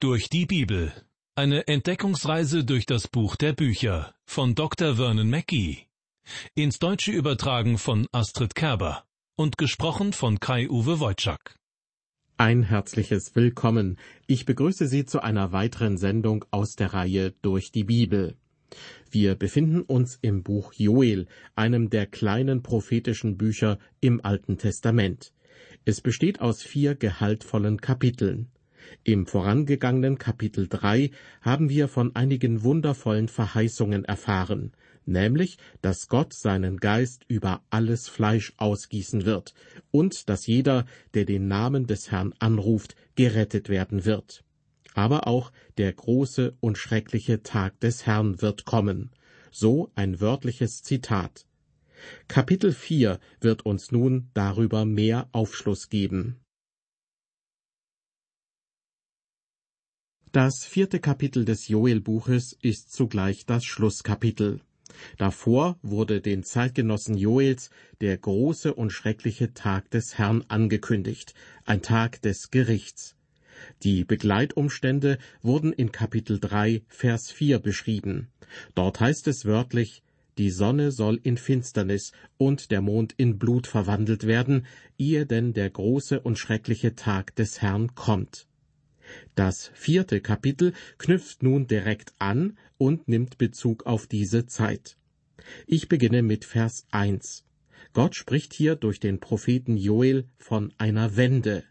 Durch die Bibel. Eine Entdeckungsreise durch das Buch der Bücher von Dr. Vernon Mackey. Ins Deutsche übertragen von Astrid Kerber und gesprochen von Kai-Uwe Wojczak. Ein herzliches Willkommen. Ich begrüße Sie zu einer weiteren Sendung aus der Reihe Durch die Bibel. Wir befinden uns im Buch Joel, einem der kleinen prophetischen Bücher im Alten Testament. Es besteht aus vier gehaltvollen Kapiteln. Im vorangegangenen Kapitel 3 haben wir von einigen wundervollen Verheißungen erfahren, nämlich, dass Gott seinen Geist über alles Fleisch ausgießen wird und dass jeder, der den Namen des Herrn anruft, gerettet werden wird. Aber auch der große und schreckliche Tag des Herrn wird kommen. So ein wörtliches Zitat. Kapitel 4 wird uns nun darüber mehr Aufschluss geben. Das vierte Kapitel des Joel-Buches ist zugleich das Schlusskapitel. Davor wurde den Zeitgenossen Joels der große und schreckliche Tag des Herrn angekündigt, ein Tag des Gerichts. Die Begleitumstände wurden in Kapitel 3, Vers 4 beschrieben. Dort heißt es wörtlich, die Sonne soll in Finsternis und der Mond in Blut verwandelt werden, ehe denn der große und schreckliche Tag des Herrn kommt. Das vierte Kapitel knüpft nun direkt an und nimmt Bezug auf diese Zeit. Ich beginne mit Vers 1. Gott spricht hier durch den Propheten Joel von einer Wende.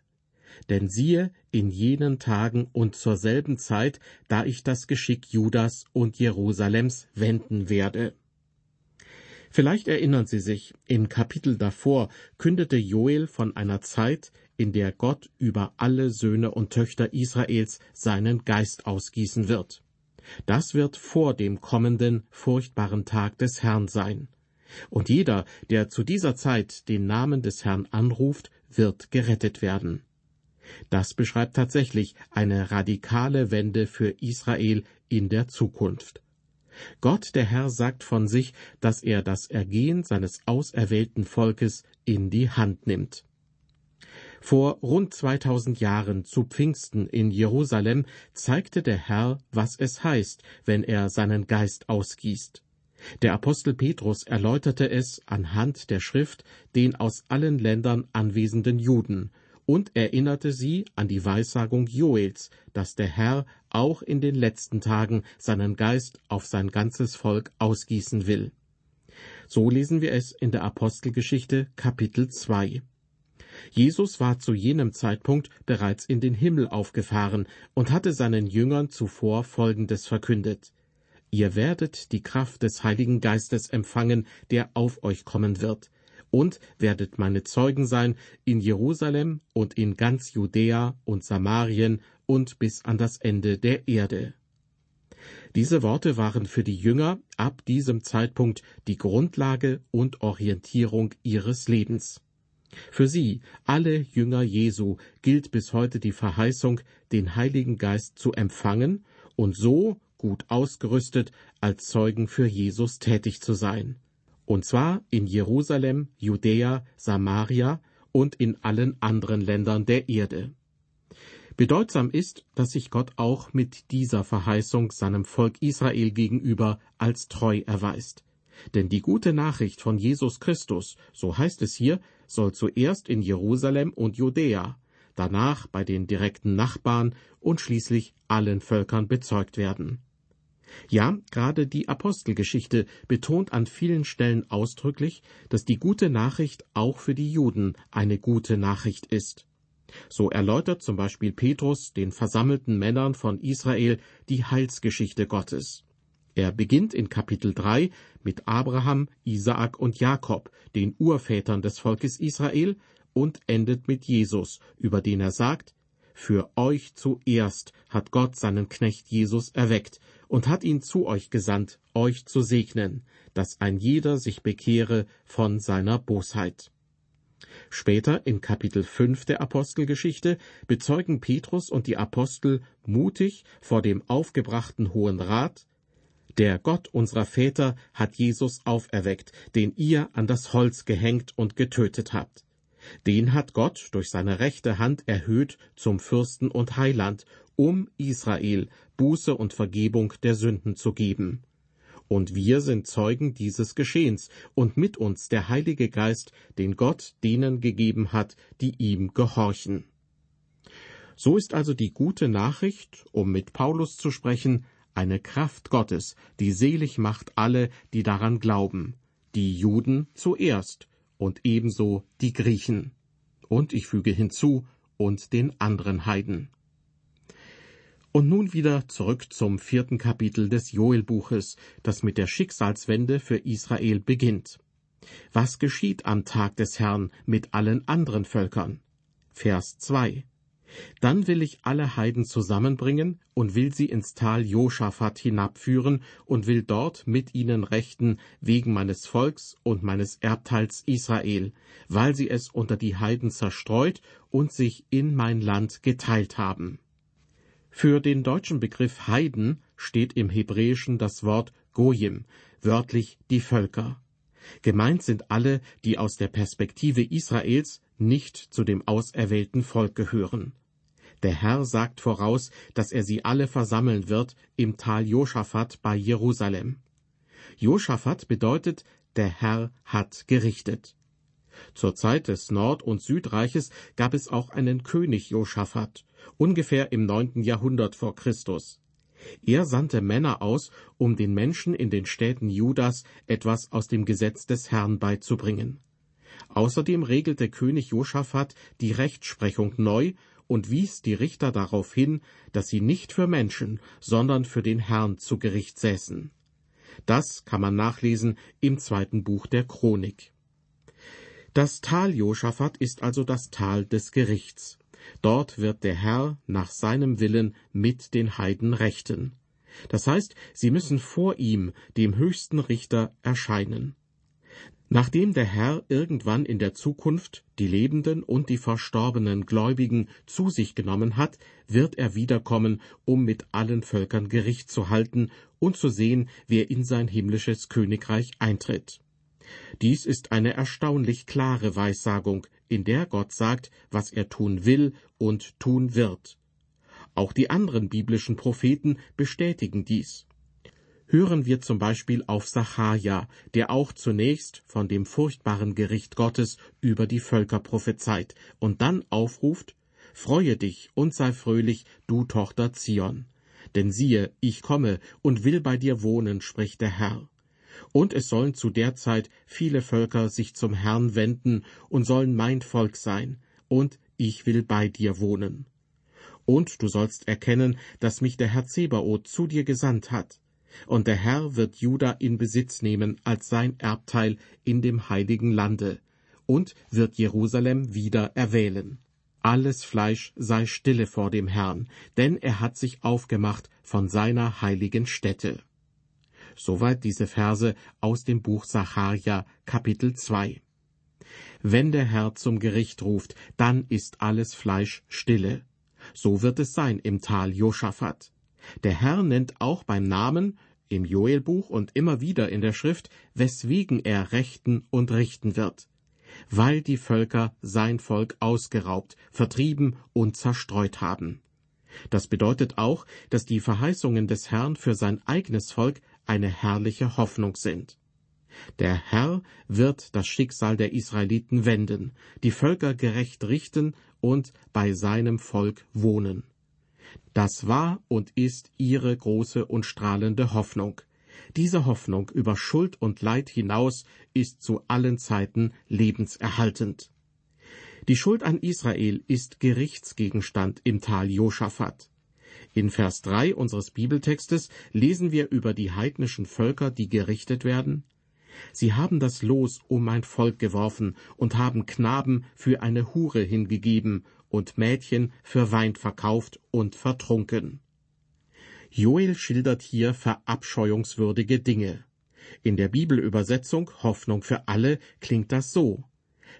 Denn siehe, in jenen Tagen und zur selben Zeit, da ich das Geschick Judas und Jerusalems wenden werde. Vielleicht erinnern Sie sich, im Kapitel davor kündete Joel von einer Zeit, in der Gott über alle Söhne und Töchter Israels seinen Geist ausgießen wird. Das wird vor dem kommenden furchtbaren Tag des Herrn sein. Und jeder, der zu dieser Zeit den Namen des Herrn anruft, wird gerettet werden. Das beschreibt tatsächlich eine radikale Wende für Israel in der Zukunft. Gott der Herr sagt von sich, dass er das Ergehen seines auserwählten Volkes in die Hand nimmt. Vor rund 2000 Jahren zu Pfingsten in Jerusalem zeigte der Herr, was es heißt, wenn er seinen Geist ausgießt. Der Apostel Petrus erläuterte es anhand der Schrift den aus allen Ländern anwesenden Juden und erinnerte sie an die Weissagung Joels, dass der Herr auch in den letzten Tagen seinen Geist auf sein ganzes Volk ausgießen will. So lesen wir es in der Apostelgeschichte Kapitel 2. Jesus war zu jenem Zeitpunkt bereits in den Himmel aufgefahren und hatte seinen Jüngern zuvor Folgendes verkündet. Ihr werdet die Kraft des Heiligen Geistes empfangen, der auf euch kommen wird, und werdet meine Zeugen sein in Jerusalem und in ganz Judäa und Samarien und bis an das Ende der Erde. Diese Worte waren für die Jünger ab diesem Zeitpunkt die Grundlage und Orientierung ihres Lebens. Für sie, alle Jünger Jesu, gilt bis heute die Verheißung, den Heiligen Geist zu empfangen und so gut ausgerüstet als Zeugen für Jesus tätig zu sein. Und zwar in Jerusalem, Judäa, Samaria und in allen anderen Ländern der Erde. Bedeutsam ist, dass sich Gott auch mit dieser Verheißung seinem Volk Israel gegenüber als treu erweist. Denn die gute Nachricht von Jesus Christus, so heißt es hier, soll zuerst in Jerusalem und Judäa, danach bei den direkten Nachbarn und schließlich allen Völkern bezeugt werden. Ja, gerade die Apostelgeschichte betont an vielen Stellen ausdrücklich, dass die gute Nachricht auch für die Juden eine gute Nachricht ist. So erläutert zum Beispiel Petrus den versammelten Männern von Israel die Heilsgeschichte Gottes. Er beginnt in Kapitel 3 mit Abraham, Isaak und Jakob, den Urvätern des Volkes Israel, und endet mit Jesus, über den er sagt, Für euch zuerst hat Gott seinen Knecht Jesus erweckt und hat ihn zu euch gesandt, euch zu segnen, dass ein jeder sich bekehre von seiner Bosheit. Später in Kapitel 5 der Apostelgeschichte bezeugen Petrus und die Apostel mutig vor dem aufgebrachten Hohen Rat, der Gott unserer Väter hat Jesus auferweckt, den ihr an das Holz gehängt und getötet habt. Den hat Gott durch seine rechte Hand erhöht zum Fürsten und Heiland um Israel Buße und Vergebung der Sünden zu geben. Und wir sind Zeugen dieses Geschehens und mit uns der Heilige Geist, den Gott denen gegeben hat, die ihm gehorchen. So ist also die gute Nachricht, um mit Paulus zu sprechen, eine Kraft Gottes, die selig macht alle, die daran glauben, die Juden zuerst und ebenso die Griechen. Und ich füge hinzu, und den anderen Heiden. Und nun wieder zurück zum vierten Kapitel des Joelbuches, das mit der Schicksalswende für Israel beginnt. Was geschieht am Tag des Herrn mit allen anderen Völkern? Vers 2. Dann will ich alle Heiden zusammenbringen und will sie ins Tal Joschafat hinabführen und will dort mit ihnen rechten wegen meines Volks und meines Erbteils Israel, weil sie es unter die Heiden zerstreut und sich in mein Land geteilt haben. Für den deutschen Begriff Heiden steht im Hebräischen das Wort Gojim, wörtlich die Völker. Gemeint sind alle, die aus der Perspektive Israels nicht zu dem auserwählten Volk gehören. Der Herr sagt voraus, dass er sie alle versammeln wird im Tal Joschafat bei Jerusalem. Joschafat bedeutet, der Herr hat gerichtet. Zur Zeit des Nord- und Südreiches gab es auch einen König Joschafat, ungefähr im neunten Jahrhundert vor Christus. Er sandte Männer aus, um den Menschen in den Städten Judas etwas aus dem Gesetz des Herrn beizubringen. Außerdem regelte König Josaphat die Rechtsprechung neu und wies die Richter darauf hin, dass sie nicht für Menschen, sondern für den Herrn zu Gericht säßen. Das kann man nachlesen im zweiten Buch der Chronik. Das Tal Josaphat ist also das Tal des Gerichts. Dort wird der Herr nach seinem Willen mit den Heiden rechten. Das heißt, sie müssen vor ihm, dem höchsten Richter, erscheinen. Nachdem der Herr irgendwann in der Zukunft die Lebenden und die verstorbenen Gläubigen zu sich genommen hat, wird er wiederkommen, um mit allen Völkern Gericht zu halten und zu sehen, wer in sein himmlisches Königreich eintritt. Dies ist eine erstaunlich klare Weissagung, in der Gott sagt, was er tun will und tun wird. Auch die anderen biblischen Propheten bestätigen dies hören wir zum Beispiel auf Sacharja, der auch zunächst von dem furchtbaren Gericht Gottes über die Völker prophezeit und dann aufruft, Freue dich und sei fröhlich, du Tochter Zion. Denn siehe, ich komme und will bei dir wohnen, spricht der Herr. Und es sollen zu der Zeit viele Völker sich zum Herrn wenden und sollen mein Volk sein, und ich will bei dir wohnen. Und du sollst erkennen, dass mich der Herr Zebaoth zu dir gesandt hat und der Herr wird Juda in Besitz nehmen als sein Erbteil in dem heiligen Lande und wird Jerusalem wieder erwählen. Alles Fleisch sei stille vor dem Herrn, denn er hat sich aufgemacht von seiner heiligen Stätte. Soweit diese Verse aus dem Buch Sacharja, Kapitel 2. Wenn der Herr zum Gericht ruft, dann ist alles Fleisch stille. So wird es sein im Tal Joschafat. Der Herr nennt auch beim Namen im Joelbuch und immer wieder in der Schrift, weswegen er rechten und richten wird. Weil die Völker sein Volk ausgeraubt, vertrieben und zerstreut haben. Das bedeutet auch, dass die Verheißungen des Herrn für sein eigenes Volk eine herrliche Hoffnung sind. Der Herr wird das Schicksal der Israeliten wenden, die Völker gerecht richten und bei seinem Volk wohnen. Das war und ist ihre große und strahlende Hoffnung. Diese Hoffnung über Schuld und Leid hinaus ist zu allen Zeiten lebenserhaltend. Die Schuld an Israel ist Gerichtsgegenstand im Tal Joschafat. In Vers 3 unseres Bibeltextes lesen wir über die heidnischen Völker, die gerichtet werden. Sie haben das Los um mein Volk geworfen und haben Knaben für eine Hure hingegeben und Mädchen für Wein verkauft und vertrunken. Joel schildert hier verabscheuungswürdige Dinge. In der Bibelübersetzung Hoffnung für alle klingt das so.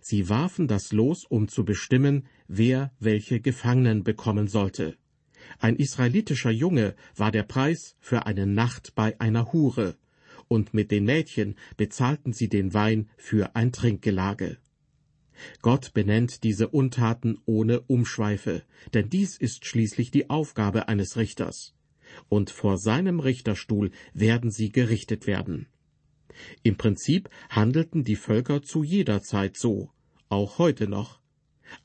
Sie warfen das Los, um zu bestimmen, wer welche Gefangenen bekommen sollte. Ein israelitischer Junge war der Preis für eine Nacht bei einer Hure, und mit den Mädchen bezahlten sie den Wein für ein Trinkgelage. Gott benennt diese Untaten ohne Umschweife, denn dies ist schließlich die Aufgabe eines Richters. Und vor seinem Richterstuhl werden sie gerichtet werden. Im Prinzip handelten die Völker zu jeder Zeit so, auch heute noch.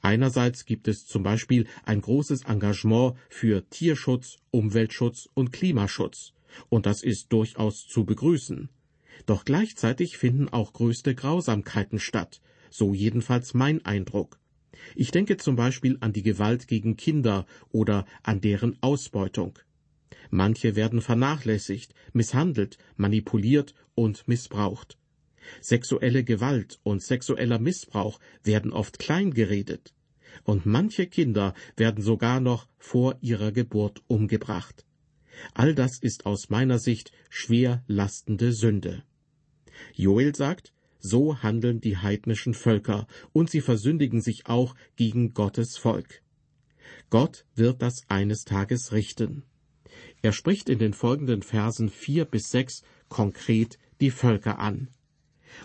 Einerseits gibt es zum Beispiel ein großes Engagement für Tierschutz, Umweltschutz und Klimaschutz, und das ist durchaus zu begrüßen. Doch gleichzeitig finden auch größte Grausamkeiten statt, so jedenfalls mein Eindruck. Ich denke zum Beispiel an die Gewalt gegen Kinder oder an deren Ausbeutung. Manche werden vernachlässigt, misshandelt, manipuliert und missbraucht. Sexuelle Gewalt und sexueller Missbrauch werden oft klein geredet. Und manche Kinder werden sogar noch vor ihrer Geburt umgebracht. All das ist aus meiner Sicht schwer lastende Sünde. Joel sagt, so handeln die heidnischen Völker, und sie versündigen sich auch gegen Gottes Volk. Gott wird das eines Tages richten. Er spricht in den folgenden Versen vier bis sechs konkret die Völker an.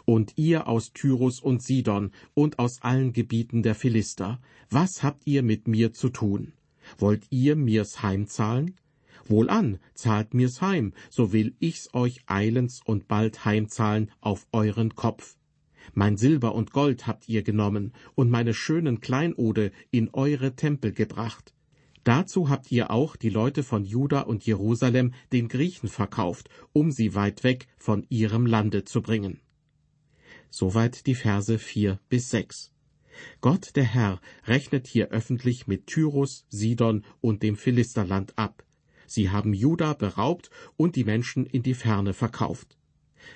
Und ihr aus Tyrus und Sidon und aus allen Gebieten der Philister, was habt ihr mit mir zu tun? Wollt ihr mir's heimzahlen? Wohlan, zahlt mir's heim, so will ich's euch eilends und bald heimzahlen auf euren Kopf. Mein Silber und Gold habt ihr genommen und meine schönen Kleinode in eure Tempel gebracht. Dazu habt ihr auch die Leute von Juda und Jerusalem den Griechen verkauft, um sie weit weg von ihrem Lande zu bringen. Soweit die Verse vier bis sechs. Gott der Herr rechnet hier öffentlich mit Tyrus, Sidon und dem Philisterland ab. Sie haben Juda beraubt und die Menschen in die Ferne verkauft.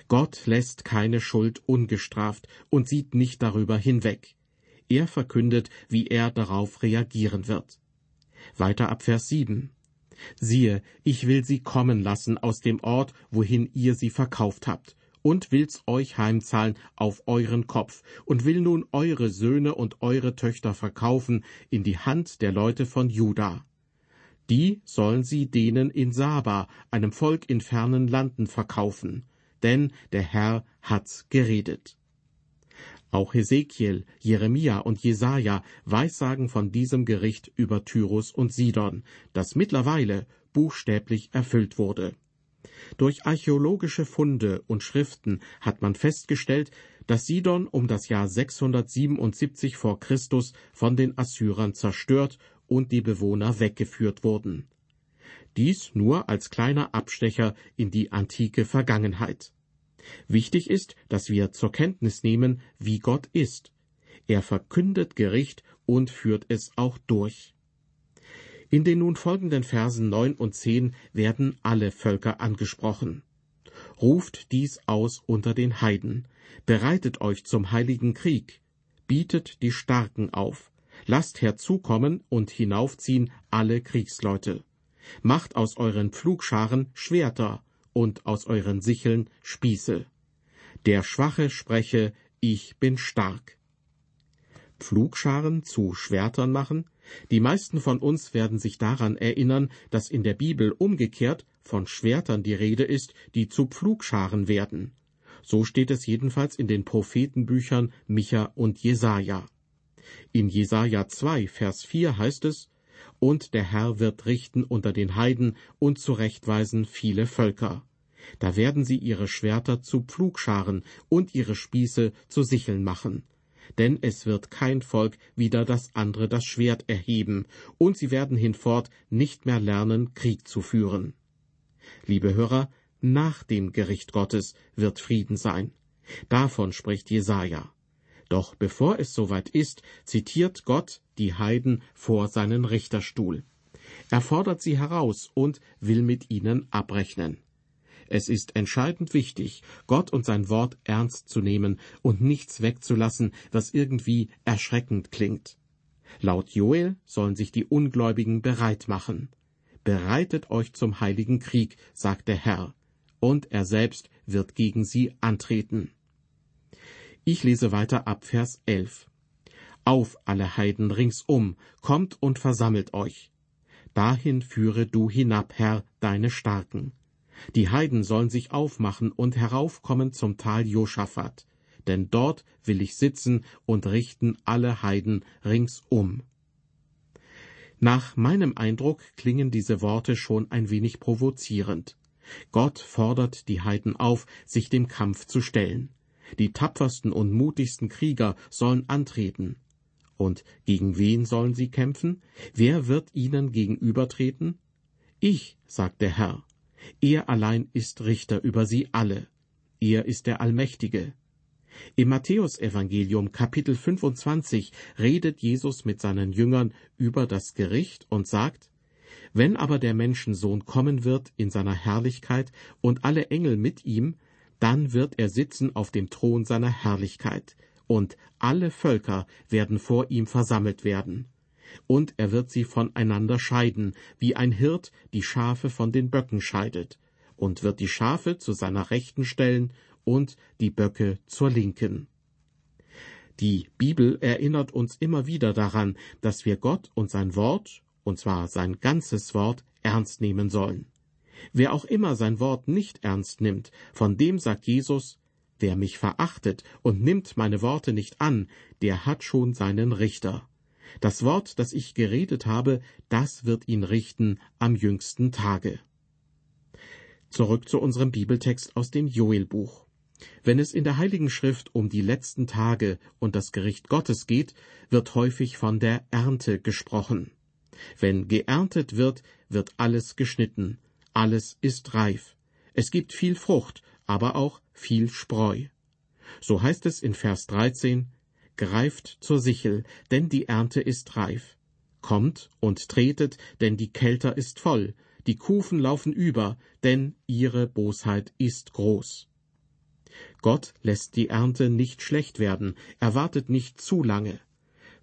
Gott lässt keine Schuld ungestraft und sieht nicht darüber hinweg. Er verkündet, wie er darauf reagieren wird. Weiter ab Vers 7. Siehe, ich will sie kommen lassen aus dem Ort, wohin ihr sie verkauft habt, und will's euch heimzahlen auf euren Kopf, und will nun eure Söhne und eure Töchter verkaufen in die Hand der Leute von Juda. Die sollen sie denen in Saba, einem Volk in fernen Landen, verkaufen, denn der Herr hat's geredet. Auch Hesekiel, Jeremia und Jesaja weissagen von diesem Gericht über Tyrus und Sidon, das mittlerweile buchstäblich erfüllt wurde. Durch archäologische Funde und Schriften hat man festgestellt, dass Sidon um das Jahr 677 vor Christus von den Assyrern zerstört und die Bewohner weggeführt wurden. Dies nur als kleiner Abstecher in die antike Vergangenheit. Wichtig ist, dass wir zur Kenntnis nehmen, wie Gott ist. Er verkündet Gericht und führt es auch durch. In den nun folgenden Versen neun und zehn werden alle Völker angesprochen. Ruft dies aus unter den Heiden, bereitet euch zum heiligen Krieg, bietet die Starken auf, lasst herzukommen und hinaufziehen alle Kriegsleute, macht aus euren Pflugscharen Schwerter und aus euren Sicheln Spieße. Der Schwache spreche, ich bin stark. Pflugscharen zu Schwertern machen? Die meisten von uns werden sich daran erinnern, dass in der Bibel umgekehrt von Schwertern die Rede ist, die zu Pflugscharen werden. So steht es jedenfalls in den Prophetenbüchern Micha und Jesaja. In Jesaja 2, Vers 4 heißt es, und der Herr wird richten unter den Heiden und zurechtweisen viele Völker. Da werden sie ihre Schwerter zu Pflugscharen und ihre Spieße zu Sicheln machen. Denn es wird kein Volk wieder das andere das Schwert erheben, und sie werden hinfort nicht mehr lernen, Krieg zu führen. Liebe Hörer, nach dem Gericht Gottes wird Frieden sein. Davon spricht Jesaja. Doch bevor es soweit ist, zitiert Gott die Heiden vor seinen Richterstuhl. Er fordert sie heraus und will mit ihnen abrechnen. Es ist entscheidend wichtig, Gott und sein Wort ernst zu nehmen und nichts wegzulassen, was irgendwie erschreckend klingt. Laut Joel sollen sich die Ungläubigen bereit machen. Bereitet euch zum heiligen Krieg, sagt der Herr, und er selbst wird gegen sie antreten. Ich lese weiter ab Vers 11. Auf, alle Heiden ringsum, kommt und versammelt euch. Dahin führe du hinab, Herr, deine Starken. Die Heiden sollen sich aufmachen und heraufkommen zum Tal Josaphat. denn dort will ich sitzen und richten alle Heiden ringsum. Nach meinem Eindruck klingen diese Worte schon ein wenig provozierend. Gott fordert die Heiden auf, sich dem Kampf zu stellen. Die tapfersten und mutigsten Krieger sollen antreten. Und gegen wen sollen sie kämpfen? Wer wird ihnen gegenübertreten? Ich, sagt der Herr. Er allein ist Richter über sie alle. Er ist der Allmächtige. Im Matthäusevangelium Kapitel 25 redet Jesus mit seinen Jüngern über das Gericht und sagt, Wenn aber der Menschensohn kommen wird in seiner Herrlichkeit und alle Engel mit ihm, dann wird er sitzen auf dem Thron seiner Herrlichkeit, und alle Völker werden vor ihm versammelt werden. Und er wird sie voneinander scheiden, wie ein Hirt die Schafe von den Böcken scheidet, und wird die Schafe zu seiner Rechten stellen und die Böcke zur Linken. Die Bibel erinnert uns immer wieder daran, dass wir Gott und sein Wort, und zwar sein ganzes Wort, ernst nehmen sollen. Wer auch immer sein Wort nicht ernst nimmt, von dem sagt Jesus, wer mich verachtet und nimmt meine Worte nicht an, der hat schon seinen Richter. Das Wort, das ich geredet habe, das wird ihn richten am jüngsten Tage. Zurück zu unserem Bibeltext aus dem Joelbuch. Wenn es in der Heiligen Schrift um die letzten Tage und das Gericht Gottes geht, wird häufig von der Ernte gesprochen. Wenn geerntet wird, wird alles geschnitten, alles ist reif. Es gibt viel Frucht, aber auch viel Spreu. So heißt es in Vers 13, Greift zur Sichel, denn die Ernte ist reif. Kommt und tretet, denn die Kelter ist voll, die Kufen laufen über, denn ihre Bosheit ist groß. Gott lässt die Ernte nicht schlecht werden, er wartet nicht zu lange.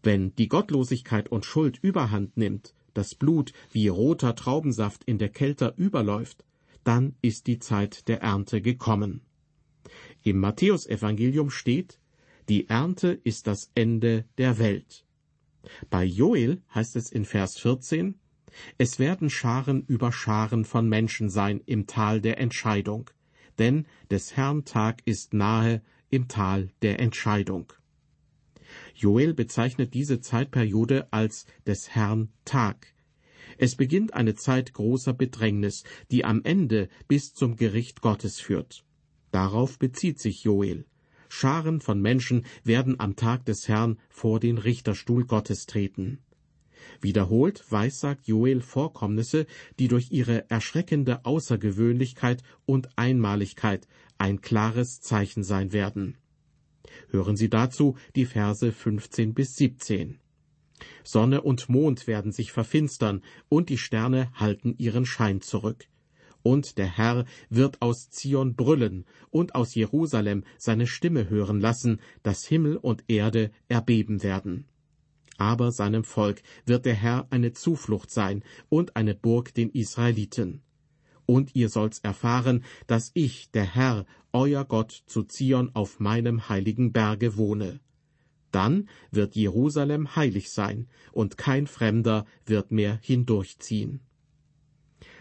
Wenn die Gottlosigkeit und Schuld überhand nimmt, das Blut wie roter Traubensaft in der Kälte überläuft, dann ist die Zeit der Ernte gekommen. Im Matthäusevangelium steht, die Ernte ist das Ende der Welt. Bei Joel heißt es in Vers 14, es werden Scharen über Scharen von Menschen sein im Tal der Entscheidung, denn des Herrn Tag ist nahe im Tal der Entscheidung. Joel bezeichnet diese Zeitperiode als des Herrn Tag. Es beginnt eine Zeit großer Bedrängnis, die am Ende bis zum Gericht Gottes führt. Darauf bezieht sich Joel. Scharen von Menschen werden am Tag des Herrn vor den Richterstuhl Gottes treten. Wiederholt weissagt Joel Vorkommnisse, die durch ihre erschreckende Außergewöhnlichkeit und Einmaligkeit ein klares Zeichen sein werden. Hören Sie dazu die Verse 15 bis 17. Sonne und Mond werden sich verfinstern, und die Sterne halten ihren Schein zurück. Und der Herr wird aus Zion brüllen und aus Jerusalem seine Stimme hören lassen, dass Himmel und Erde erbeben werden. Aber seinem Volk wird der Herr eine Zuflucht sein und eine Burg den Israeliten und ihr sollt's erfahren, dass ich, der Herr, euer Gott, zu Zion auf meinem heiligen Berge wohne. Dann wird Jerusalem heilig sein, und kein Fremder wird mehr hindurchziehen.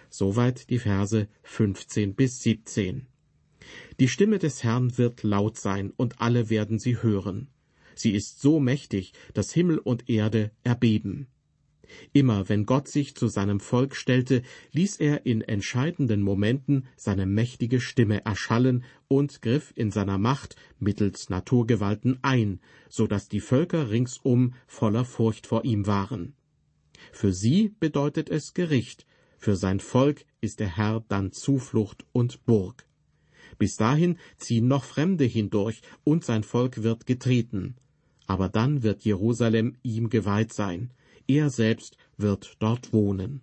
Soweit die Verse 15 bis 17. Die Stimme des Herrn wird laut sein, und alle werden sie hören. Sie ist so mächtig, dass Himmel und Erde erbeben. Immer wenn Gott sich zu seinem Volk stellte, ließ er in entscheidenden Momenten seine mächtige Stimme erschallen und griff in seiner Macht mittels Naturgewalten ein, so dass die Völker ringsum voller Furcht vor ihm waren. Für sie bedeutet es Gericht, für sein Volk ist der Herr dann Zuflucht und Burg. Bis dahin ziehen noch Fremde hindurch, und sein Volk wird getreten. Aber dann wird Jerusalem ihm geweiht sein, er selbst wird dort wohnen.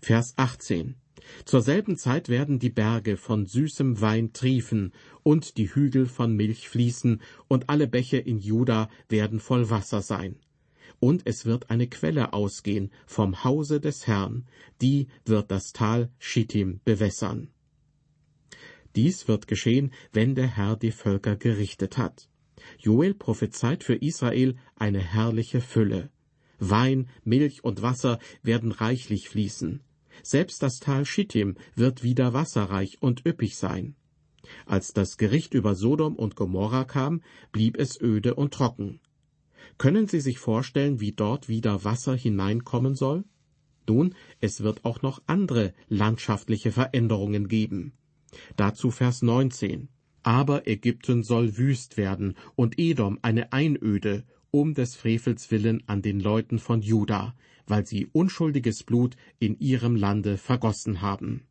Vers 18 Zur selben Zeit werden die Berge von süßem Wein triefen und die Hügel von Milch fließen und alle Bäche in Juda werden voll Wasser sein. Und es wird eine Quelle ausgehen vom Hause des Herrn, die wird das Tal Schittim bewässern. Dies wird geschehen, wenn der Herr die Völker gerichtet hat. Joel prophezeit für Israel eine herrliche Fülle. Wein, Milch und Wasser werden reichlich fließen. Selbst das Tal Schittim wird wieder wasserreich und üppig sein. Als das Gericht über Sodom und Gomorra kam, blieb es öde und trocken. Können Sie sich vorstellen, wie dort wieder Wasser hineinkommen soll? Nun, es wird auch noch andere landschaftliche Veränderungen geben. Dazu Vers 19. Aber Ägypten soll wüst werden und Edom eine Einöde, um des Frevels willen an den Leuten von Juda, weil sie unschuldiges Blut in ihrem Lande vergossen haben.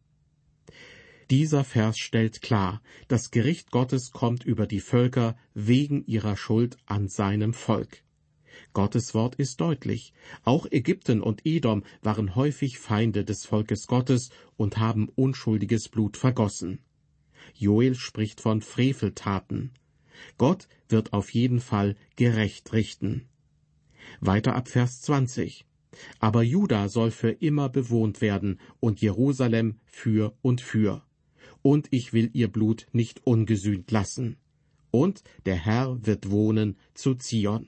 Dieser Vers stellt klar, das Gericht Gottes kommt über die Völker wegen ihrer Schuld an seinem Volk. Gottes Wort ist deutlich. Auch Ägypten und Edom waren häufig Feinde des Volkes Gottes und haben unschuldiges Blut vergossen. Joel spricht von Freveltaten. Gott wird auf jeden Fall gerecht richten. Weiter ab Vers 20. Aber Juda soll für immer bewohnt werden und Jerusalem für und für. Und ich will ihr Blut nicht ungesühnt lassen. Und der Herr wird wohnen zu Zion.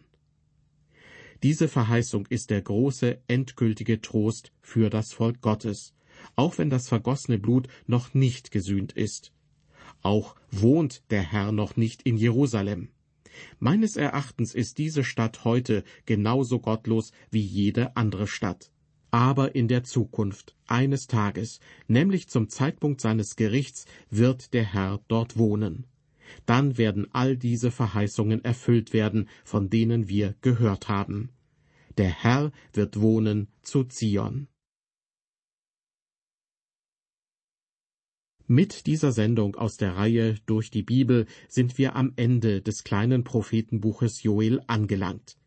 Diese Verheißung ist der große, endgültige Trost für das Volk Gottes, auch wenn das vergossene Blut noch nicht gesühnt ist. Auch wohnt der Herr noch nicht in Jerusalem. Meines Erachtens ist diese Stadt heute genauso gottlos wie jede andere Stadt. Aber in der Zukunft, eines Tages, nämlich zum Zeitpunkt seines Gerichts, wird der Herr dort wohnen. Dann werden all diese Verheißungen erfüllt werden, von denen wir gehört haben. Der Herr wird wohnen zu Zion. Mit dieser Sendung aus der Reihe Durch die Bibel sind wir am Ende des kleinen Prophetenbuches Joel angelangt.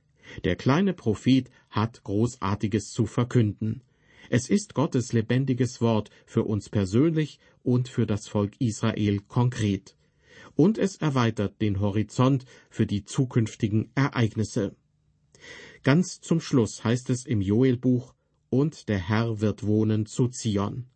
Der kleine Prophet hat Großartiges zu verkünden. Es ist Gottes lebendiges Wort für uns persönlich und für das Volk Israel konkret. Und es erweitert den Horizont für die zukünftigen Ereignisse. Ganz zum Schluss heißt es im Joelbuch, und der Herr wird wohnen zu Zion.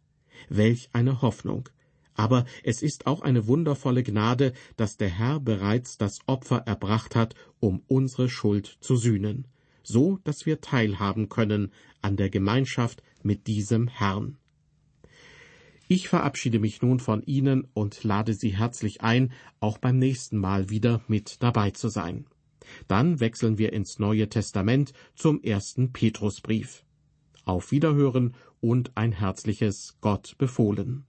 Welch eine Hoffnung! Aber es ist auch eine wundervolle Gnade, dass der Herr bereits das Opfer erbracht hat, um unsere Schuld zu sühnen, so dass wir teilhaben können an der Gemeinschaft mit diesem Herrn. Ich verabschiede mich nun von Ihnen und lade Sie herzlich ein, auch beim nächsten Mal wieder mit dabei zu sein. Dann wechseln wir ins Neue Testament zum ersten Petrusbrief. Auf Wiederhören und ein herzliches Gott befohlen.